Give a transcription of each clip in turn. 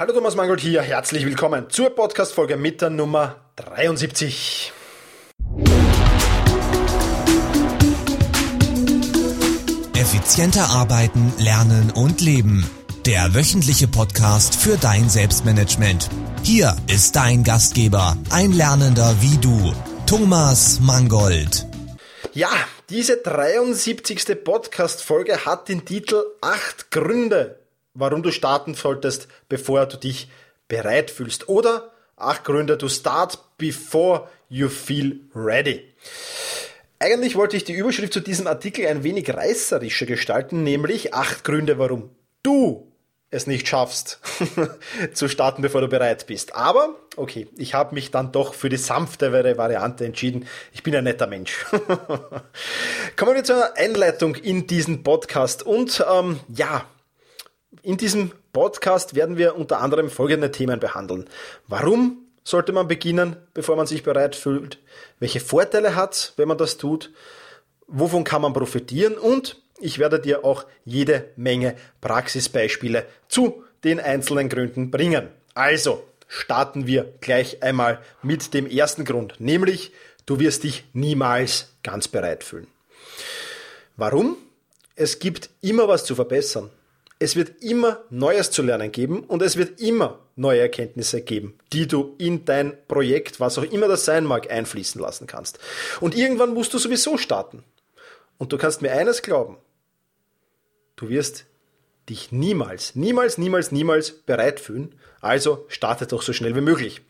Hallo Thomas Mangold hier, herzlich willkommen zur Podcast-Folge mit der Nummer 73. Effizienter arbeiten, lernen und leben. Der wöchentliche Podcast für dein Selbstmanagement. Hier ist dein Gastgeber, ein Lernender wie du, Thomas Mangold. Ja, diese 73. Podcast-Folge hat den Titel Acht Gründe, warum du starten solltest, bevor du dich bereit fühlst. Oder acht Gründe to start before you feel ready. Eigentlich wollte ich die Überschrift zu diesem Artikel ein wenig reißerischer gestalten, nämlich acht Gründe, warum du es nicht schaffst zu starten, bevor du bereit bist. Aber, okay, ich habe mich dann doch für die sanftere Variante entschieden. Ich bin ein netter Mensch. Kommen wir zu einer Einleitung in diesen Podcast. Und ähm, ja, in diesem Podcast werden wir unter anderem folgende Themen behandeln. Warum sollte man beginnen, bevor man sich bereit fühlt? Welche Vorteile hat, wenn man das tut? Wovon kann man profitieren? Und ich werde dir auch jede Menge Praxisbeispiele zu den einzelnen Gründen bringen. Also starten wir gleich einmal mit dem ersten Grund, nämlich du wirst dich niemals ganz bereit fühlen. Warum? Es gibt immer was zu verbessern. Es wird immer Neues zu lernen geben und es wird immer neue Erkenntnisse geben, die du in dein Projekt, was auch immer das sein mag, einfließen lassen kannst. Und irgendwann musst du sowieso starten. Und du kannst mir eines glauben. Du wirst dich niemals, niemals, niemals, niemals bereit fühlen. Also starte doch so schnell wie möglich.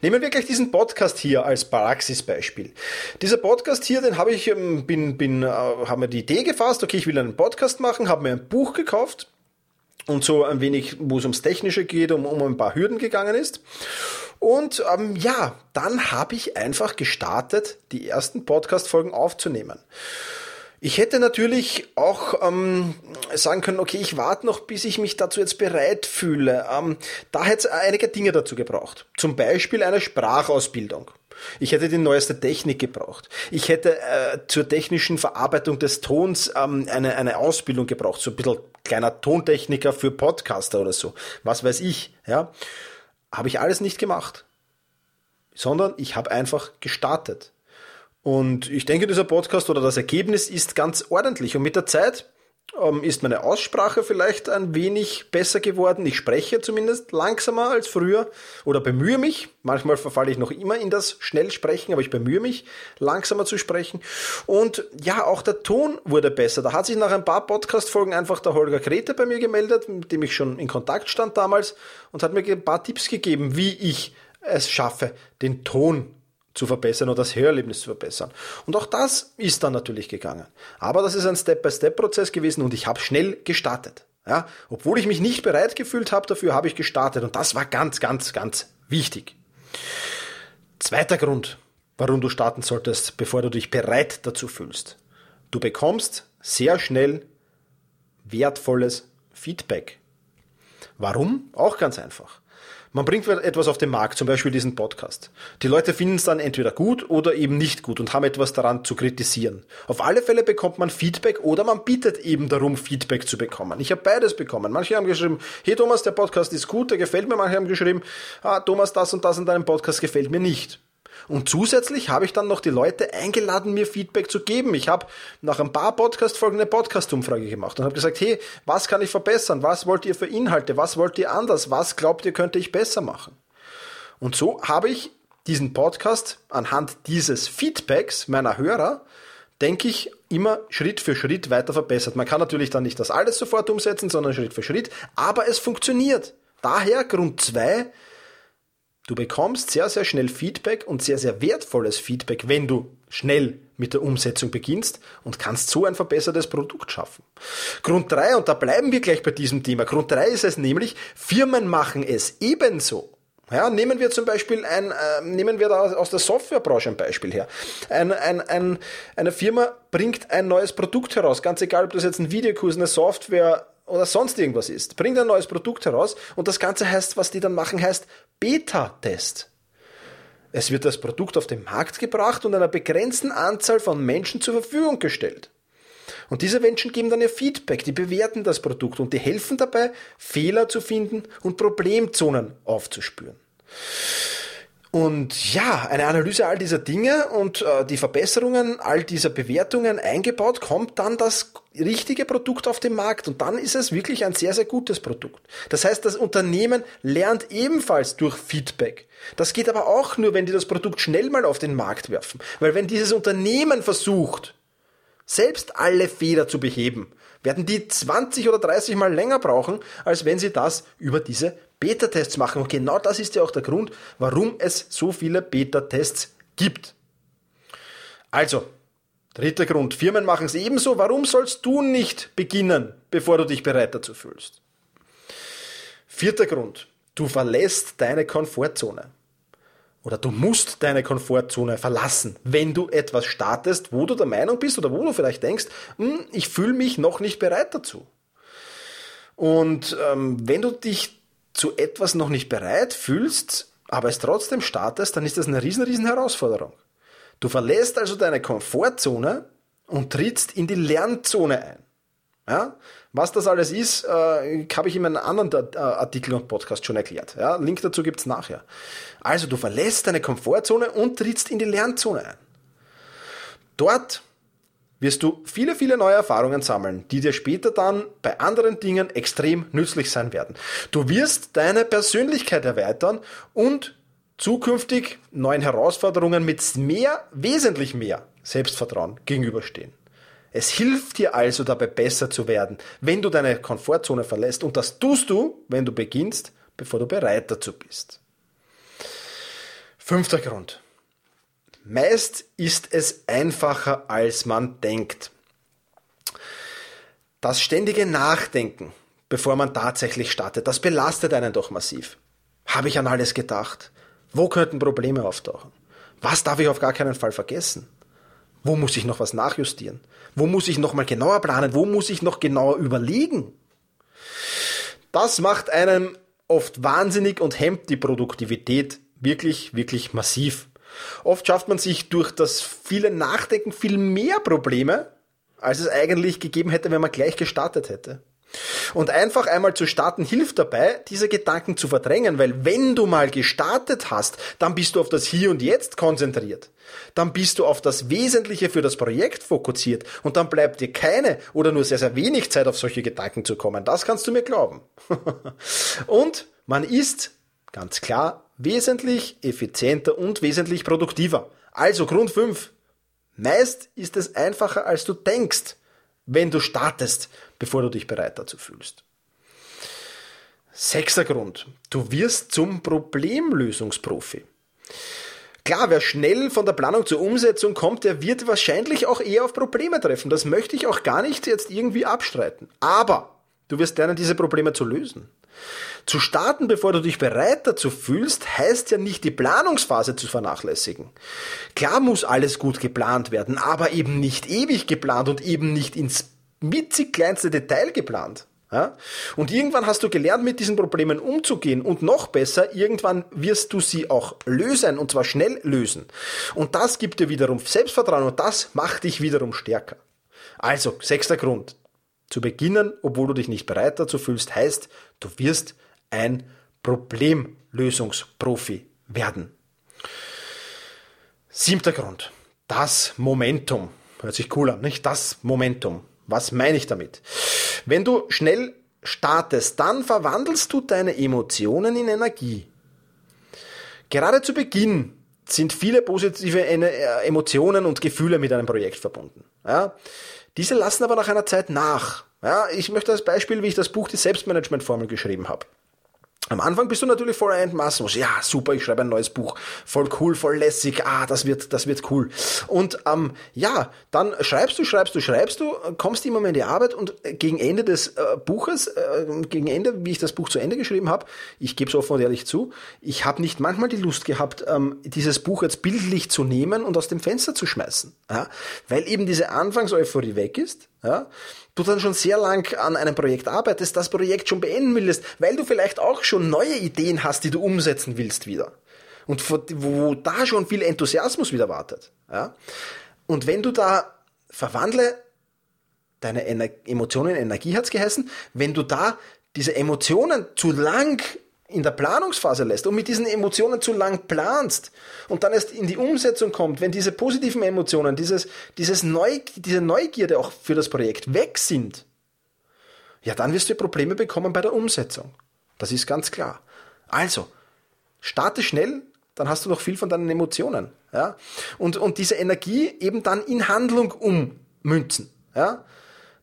Nehmen wir gleich diesen Podcast hier als Praxisbeispiel. Dieser Podcast hier, den habe ich, ähm, bin, bin, äh, haben mir die Idee gefasst, okay, ich will einen Podcast machen, habe mir ein Buch gekauft und so ein wenig, wo es ums Technische geht, um, um ein paar Hürden gegangen ist. Und ähm, ja, dann habe ich einfach gestartet, die ersten Podcast-Folgen aufzunehmen. Ich hätte natürlich auch ähm, sagen können, okay, ich warte noch, bis ich mich dazu jetzt bereit fühle. Ähm, da hätte es einige Dinge dazu gebraucht. Zum Beispiel eine Sprachausbildung. Ich hätte die neueste Technik gebraucht. Ich hätte äh, zur technischen Verarbeitung des Tons ähm, eine, eine Ausbildung gebraucht, so ein bisschen kleiner Tontechniker für Podcaster oder so. Was weiß ich, ja. Habe ich alles nicht gemacht. Sondern ich habe einfach gestartet. Und ich denke, dieser Podcast oder das Ergebnis ist ganz ordentlich. Und mit der Zeit ist meine Aussprache vielleicht ein wenig besser geworden. Ich spreche zumindest langsamer als früher oder bemühe mich. Manchmal verfalle ich noch immer in das Schnellsprechen, aber ich bemühe mich, langsamer zu sprechen. Und ja, auch der Ton wurde besser. Da hat sich nach ein paar Podcast-Folgen einfach der Holger Grete bei mir gemeldet, mit dem ich schon in Kontakt stand damals und hat mir ein paar Tipps gegeben, wie ich es schaffe, den Ton zu verbessern oder das Hörerlebnis zu verbessern. Und auch das ist dann natürlich gegangen. Aber das ist ein Step-by-Step-Prozess gewesen und ich habe schnell gestartet. Ja, obwohl ich mich nicht bereit gefühlt habe, dafür habe ich gestartet und das war ganz, ganz, ganz wichtig. Zweiter Grund, warum du starten solltest, bevor du dich bereit dazu fühlst. Du bekommst sehr schnell wertvolles Feedback. Warum? Auch ganz einfach. Man bringt etwas auf den Markt, zum Beispiel diesen Podcast. Die Leute finden es dann entweder gut oder eben nicht gut und haben etwas daran zu kritisieren. Auf alle Fälle bekommt man Feedback oder man bittet eben darum, Feedback zu bekommen. Ich habe beides bekommen. Manche haben geschrieben, hey Thomas, der Podcast ist gut, der gefällt mir. Manche haben geschrieben, ah, Thomas, das und das in deinem Podcast gefällt mir nicht. Und zusätzlich habe ich dann noch die Leute eingeladen, mir Feedback zu geben. Ich habe nach ein paar Podcast-Folgen eine Podcast-Umfrage gemacht und habe gesagt, hey, was kann ich verbessern? Was wollt ihr für Inhalte? Was wollt ihr anders? Was glaubt ihr, könnte ich besser machen? Und so habe ich diesen Podcast anhand dieses Feedbacks meiner Hörer, denke ich, immer Schritt für Schritt weiter verbessert. Man kann natürlich dann nicht das alles sofort umsetzen, sondern Schritt für Schritt, aber es funktioniert. Daher Grund zwei Du bekommst sehr, sehr schnell Feedback und sehr, sehr wertvolles Feedback, wenn du schnell mit der Umsetzung beginnst und kannst so ein verbessertes Produkt schaffen. Grund drei und da bleiben wir gleich bei diesem Thema. Grund drei ist es nämlich, Firmen machen es ebenso. Ja, nehmen wir zum Beispiel ein, äh, nehmen wir da aus der Softwarebranche ein Beispiel her. Ein, ein, ein, eine Firma bringt ein neues Produkt heraus, ganz egal, ob das jetzt ein Videokurs, eine Software oder sonst irgendwas ist. Bringt ein neues Produkt heraus und das Ganze heißt, was die dann machen, heißt Beta-Test. Es wird das Produkt auf den Markt gebracht und einer begrenzten Anzahl von Menschen zur Verfügung gestellt. Und diese Menschen geben dann ihr Feedback, die bewerten das Produkt und die helfen dabei, Fehler zu finden und Problemzonen aufzuspüren. Und ja, eine Analyse all dieser Dinge und äh, die Verbesserungen all dieser Bewertungen eingebaut, kommt dann das richtige Produkt auf den Markt und dann ist es wirklich ein sehr, sehr gutes Produkt. Das heißt, das Unternehmen lernt ebenfalls durch Feedback. Das geht aber auch nur, wenn die das Produkt schnell mal auf den Markt werfen. Weil wenn dieses Unternehmen versucht, selbst alle Fehler zu beheben, werden die 20 oder 30 Mal länger brauchen, als wenn sie das über diese Beta-Tests machen. Und genau das ist ja auch der Grund, warum es so viele Beta-Tests gibt. Also, dritter Grund. Firmen machen es ebenso. Warum sollst du nicht beginnen, bevor du dich bereit dazu fühlst? Vierter Grund. Du verlässt deine Komfortzone. Oder du musst deine Komfortzone verlassen, wenn du etwas startest, wo du der Meinung bist oder wo du vielleicht denkst, hm, ich fühle mich noch nicht bereit dazu. Und ähm, wenn du dich zu etwas noch nicht bereit fühlst, aber es trotzdem startest, dann ist das eine riesen, riesen Herausforderung. Du verlässt also deine Komfortzone und trittst in die Lernzone ein. Ja? Was das alles ist, äh, habe ich in einem anderen äh, Artikel und Podcast schon erklärt. Ja? Link dazu gibt's nachher. Also du verlässt deine Komfortzone und trittst in die Lernzone ein. Dort wirst du viele, viele neue Erfahrungen sammeln, die dir später dann bei anderen Dingen extrem nützlich sein werden. Du wirst deine Persönlichkeit erweitern und zukünftig neuen Herausforderungen mit mehr, wesentlich mehr Selbstvertrauen gegenüberstehen. Es hilft dir also dabei besser zu werden, wenn du deine Komfortzone verlässt und das tust du, wenn du beginnst, bevor du bereit dazu bist. Fünfter Grund. Meist ist es einfacher, als man denkt. Das ständige Nachdenken, bevor man tatsächlich startet, das belastet einen doch massiv. Habe ich an alles gedacht? Wo könnten Probleme auftauchen? Was darf ich auf gar keinen Fall vergessen? Wo muss ich noch was nachjustieren? Wo muss ich noch mal genauer planen? Wo muss ich noch genauer überlegen? Das macht einen oft wahnsinnig und hemmt die Produktivität wirklich, wirklich massiv. Oft schafft man sich durch das viele Nachdenken viel mehr Probleme, als es eigentlich gegeben hätte, wenn man gleich gestartet hätte. Und einfach einmal zu starten hilft dabei, diese Gedanken zu verdrängen, weil wenn du mal gestartet hast, dann bist du auf das Hier und Jetzt konzentriert. Dann bist du auf das Wesentliche für das Projekt fokussiert und dann bleibt dir keine oder nur sehr, sehr wenig Zeit auf solche Gedanken zu kommen. Das kannst du mir glauben. und man ist ganz klar wesentlich effizienter und wesentlich produktiver. Also Grund 5. Meist ist es einfacher, als du denkst, wenn du startest, bevor du dich bereit dazu fühlst. Sechster Grund. Du wirst zum Problemlösungsprofi. Klar, wer schnell von der Planung zur Umsetzung kommt, der wird wahrscheinlich auch eher auf Probleme treffen. Das möchte ich auch gar nicht jetzt irgendwie abstreiten. Aber du wirst lernen, diese Probleme zu lösen. Zu starten, bevor du dich bereit dazu fühlst, heißt ja nicht die Planungsphase zu vernachlässigen. Klar muss alles gut geplant werden, aber eben nicht ewig geplant und eben nicht ins witzig kleinste Detail geplant. Ja? Und irgendwann hast du gelernt, mit diesen Problemen umzugehen und noch besser, irgendwann wirst du sie auch lösen und zwar schnell lösen. Und das gibt dir wiederum Selbstvertrauen und das macht dich wiederum stärker. Also, sechster Grund. Zu beginnen, obwohl du dich nicht bereit dazu fühlst, heißt, du wirst ein Problemlösungsprofi werden. Siebter Grund. Das Momentum. Hört sich cool an, nicht? Das Momentum. Was meine ich damit? Wenn du schnell startest, dann verwandelst du deine Emotionen in Energie. Gerade zu Beginn sind viele positive Emotionen und Gefühle mit einem Projekt verbunden. Ja? Diese lassen aber nach einer Zeit nach. Ja? Ich möchte als Beispiel, wie ich das Buch Die Selbstmanagement-Formel geschrieben habe. Am Anfang bist du natürlich voller Entmaßung. Ja, super, ich schreibe ein neues Buch. Voll cool, voll lässig. Ah, das wird, das wird cool. Und ähm, ja, dann schreibst du, schreibst du, schreibst du, kommst immer mehr in die Arbeit und gegen Ende des äh, Buches, äh, gegen Ende, wie ich das Buch zu Ende geschrieben habe, ich gebe es offen und ehrlich zu, ich habe nicht manchmal die Lust gehabt, ähm, dieses Buch jetzt bildlich zu nehmen und aus dem Fenster zu schmeißen. Ja? Weil eben diese Anfangseuphorie weg ist. Ja? du dann schon sehr lang an einem Projekt arbeitest, das Projekt schon beenden willst, weil du vielleicht auch schon neue Ideen hast, die du umsetzen willst wieder. Und wo da schon viel Enthusiasmus wieder wartet. Ja? Und wenn du da verwandle deine Ener Emotionen Energie hat's geheißen, wenn du da diese Emotionen zu lang in der Planungsphase lässt und mit diesen Emotionen zu lang planst und dann erst in die Umsetzung kommt, wenn diese positiven Emotionen, dieses, dieses Neu, diese Neugierde auch für das Projekt weg sind, ja, dann wirst du Probleme bekommen bei der Umsetzung. Das ist ganz klar. Also, starte schnell, dann hast du noch viel von deinen Emotionen. Ja? Und, und diese Energie eben dann in Handlung ummünzen. Ja?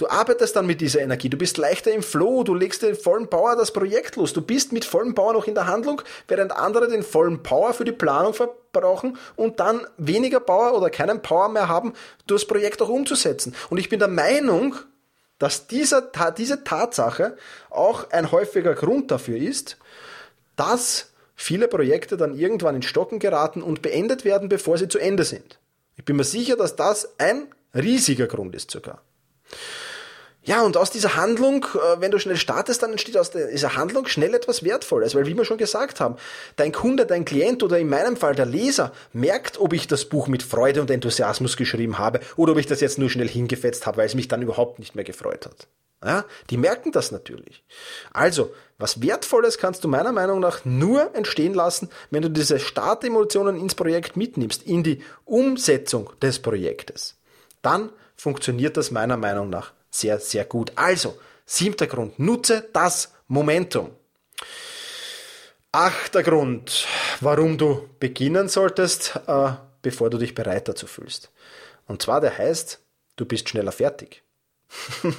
Du arbeitest dann mit dieser Energie, du bist leichter im Flow, du legst den vollen Power das Projekt los, du bist mit vollem Power noch in der Handlung, während andere den vollen Power für die Planung verbrauchen und dann weniger Power oder keinen Power mehr haben, das Projekt auch umzusetzen. Und ich bin der Meinung, dass dieser, diese Tatsache auch ein häufiger Grund dafür ist, dass viele Projekte dann irgendwann in Stocken geraten und beendet werden, bevor sie zu Ende sind. Ich bin mir sicher, dass das ein riesiger Grund ist sogar. Ja, und aus dieser Handlung, äh, wenn du schnell startest, dann entsteht aus dieser Handlung schnell etwas Wertvolles, weil wie wir schon gesagt haben, dein Kunde, dein Klient oder in meinem Fall der Leser merkt, ob ich das Buch mit Freude und Enthusiasmus geschrieben habe oder ob ich das jetzt nur schnell hingefetzt habe, weil es mich dann überhaupt nicht mehr gefreut hat. Ja, die merken das natürlich. Also, was Wertvolles kannst du meiner Meinung nach nur entstehen lassen, wenn du diese Startemotionen ins Projekt mitnimmst, in die Umsetzung des Projektes. Dann funktioniert das meiner Meinung nach sehr, sehr gut. Also, siebter Grund, nutze das Momentum. Achter Grund, warum du beginnen solltest, äh, bevor du dich bereit dazu fühlst. Und zwar der heißt, du bist schneller fertig.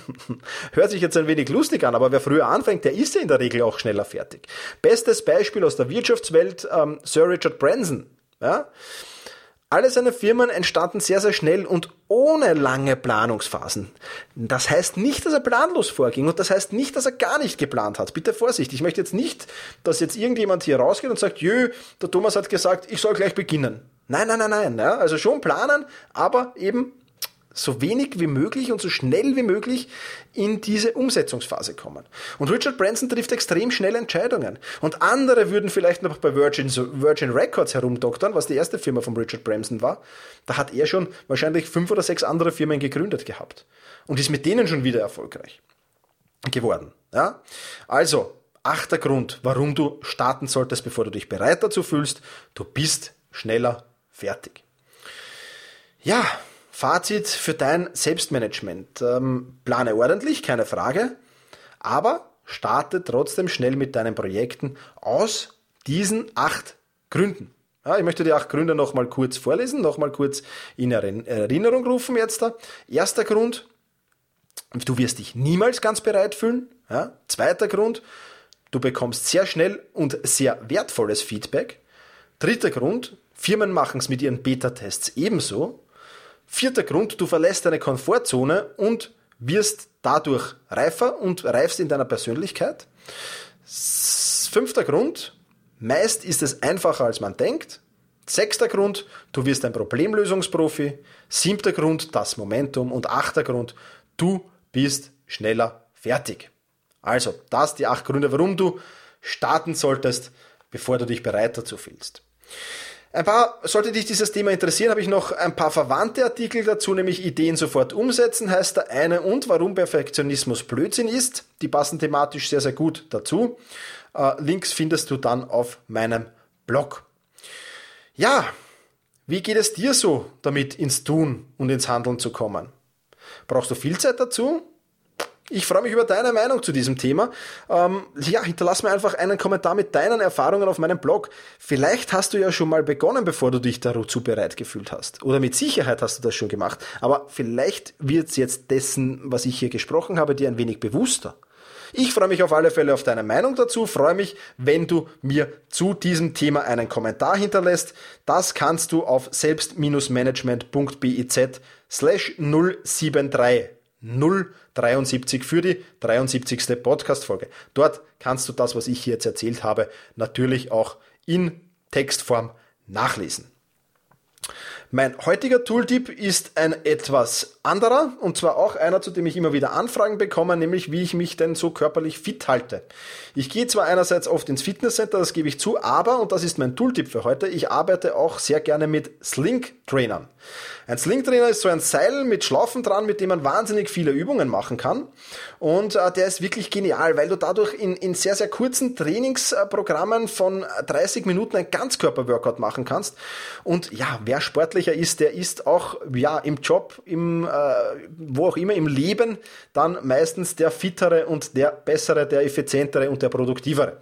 Hört sich jetzt ein wenig lustig an, aber wer früher anfängt, der ist ja in der Regel auch schneller fertig. Bestes Beispiel aus der Wirtschaftswelt, ähm, Sir Richard Branson. Ja? Alle seine Firmen entstanden sehr, sehr schnell und ohne lange Planungsphasen. Das heißt nicht, dass er planlos vorging und das heißt nicht, dass er gar nicht geplant hat. Bitte Vorsicht. Ich möchte jetzt nicht, dass jetzt irgendjemand hier rausgeht und sagt, jö, der Thomas hat gesagt, ich soll gleich beginnen. Nein, nein, nein, nein. Ja, also schon planen, aber eben so wenig wie möglich und so schnell wie möglich in diese Umsetzungsphase kommen. Und Richard Branson trifft extrem schnell Entscheidungen. Und andere würden vielleicht noch bei Virgin, Virgin Records herumdoktern, was die erste Firma von Richard Branson war. Da hat er schon wahrscheinlich fünf oder sechs andere Firmen gegründet gehabt. Und ist mit denen schon wieder erfolgreich geworden. Ja? Also, achter Grund, warum du starten solltest, bevor du dich bereit dazu fühlst. Du bist schneller fertig. Ja, Fazit für dein Selbstmanagement. Ähm, plane ordentlich, keine Frage, aber starte trotzdem schnell mit deinen Projekten aus diesen acht Gründen. Ja, ich möchte die acht Gründe nochmal kurz vorlesen, nochmal kurz in Erinnerung rufen jetzt da. Erster Grund, du wirst dich niemals ganz bereit fühlen. Ja. Zweiter Grund, du bekommst sehr schnell und sehr wertvolles Feedback. Dritter Grund, Firmen machen es mit ihren Beta-Tests ebenso. Vierter Grund, du verlässt deine Komfortzone und wirst dadurch reifer und reifst in deiner Persönlichkeit. Fünfter Grund, meist ist es einfacher als man denkt. Sechster Grund, du wirst ein Problemlösungsprofi. Siebter Grund, das Momentum. Und achter Grund, du bist schneller fertig. Also, das die acht Gründe, warum du starten solltest, bevor du dich bereit dazu fühlst. Ein paar, sollte dich dieses Thema interessieren, habe ich noch ein paar verwandte Artikel dazu, nämlich Ideen sofort umsetzen heißt der eine und warum Perfektionismus Blödsinn ist. Die passen thematisch sehr, sehr gut dazu. Äh, Links findest du dann auf meinem Blog. Ja, wie geht es dir so, damit ins Tun und ins Handeln zu kommen? Brauchst du viel Zeit dazu? Ich freue mich über deine Meinung zu diesem Thema. Ähm, ja, hinterlass mir einfach einen Kommentar mit deinen Erfahrungen auf meinem Blog. Vielleicht hast du ja schon mal begonnen, bevor du dich dazu bereit gefühlt hast. Oder mit Sicherheit hast du das schon gemacht. Aber vielleicht wird es jetzt dessen, was ich hier gesprochen habe, dir ein wenig bewusster. Ich freue mich auf alle Fälle auf deine Meinung dazu, freue mich, wenn du mir zu diesem Thema einen Kommentar hinterlässt. Das kannst du auf selbst-management.biz slash 073 073 für die 73. Podcast-Folge. Dort kannst du das, was ich hier jetzt erzählt habe, natürlich auch in Textform nachlesen. Mein heutiger Tooltip ist ein etwas anderer und zwar auch einer, zu dem ich immer wieder Anfragen bekomme, nämlich wie ich mich denn so körperlich fit halte. Ich gehe zwar einerseits oft ins Fitnesscenter, das gebe ich zu, aber, und das ist mein Tooltip für heute, ich arbeite auch sehr gerne mit Sling-Trainern. Ein Sling-Trainer ist so ein Seil mit Schlaufen dran, mit dem man wahnsinnig viele Übungen machen kann. Und äh, der ist wirklich genial, weil du dadurch in, in sehr, sehr kurzen Trainingsprogrammen von 30 Minuten ein Ganzkörper-Workout machen kannst. Und ja, wer sportlicher ist, der ist auch ja, im Job, im, äh, wo auch immer, im Leben dann meistens der fittere und der bessere, der effizientere und der produktivere.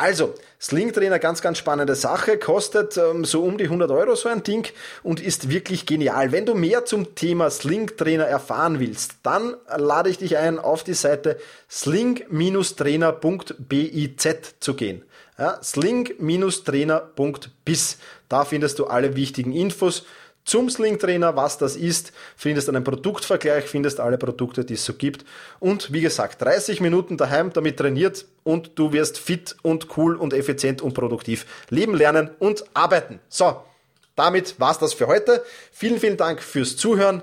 Also, Sling Trainer, ganz, ganz spannende Sache, kostet ähm, so um die 100 Euro so ein Ding und ist wirklich genial. Wenn du mehr zum Thema Sling Trainer erfahren willst, dann lade ich dich ein, auf die Seite sling-trainer.biz zu gehen. Ja, sling-trainer.biz. Da findest du alle wichtigen Infos zum Sling Trainer, was das ist, findest einen Produktvergleich, findest alle Produkte, die es so gibt. Und wie gesagt, 30 Minuten daheim damit trainiert und du wirst fit und cool und effizient und produktiv leben, lernen und arbeiten. So, damit war's das für heute. Vielen, vielen Dank fürs Zuhören.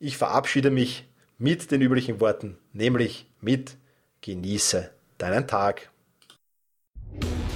Ich verabschiede mich mit den üblichen Worten, nämlich mit Genieße deinen Tag.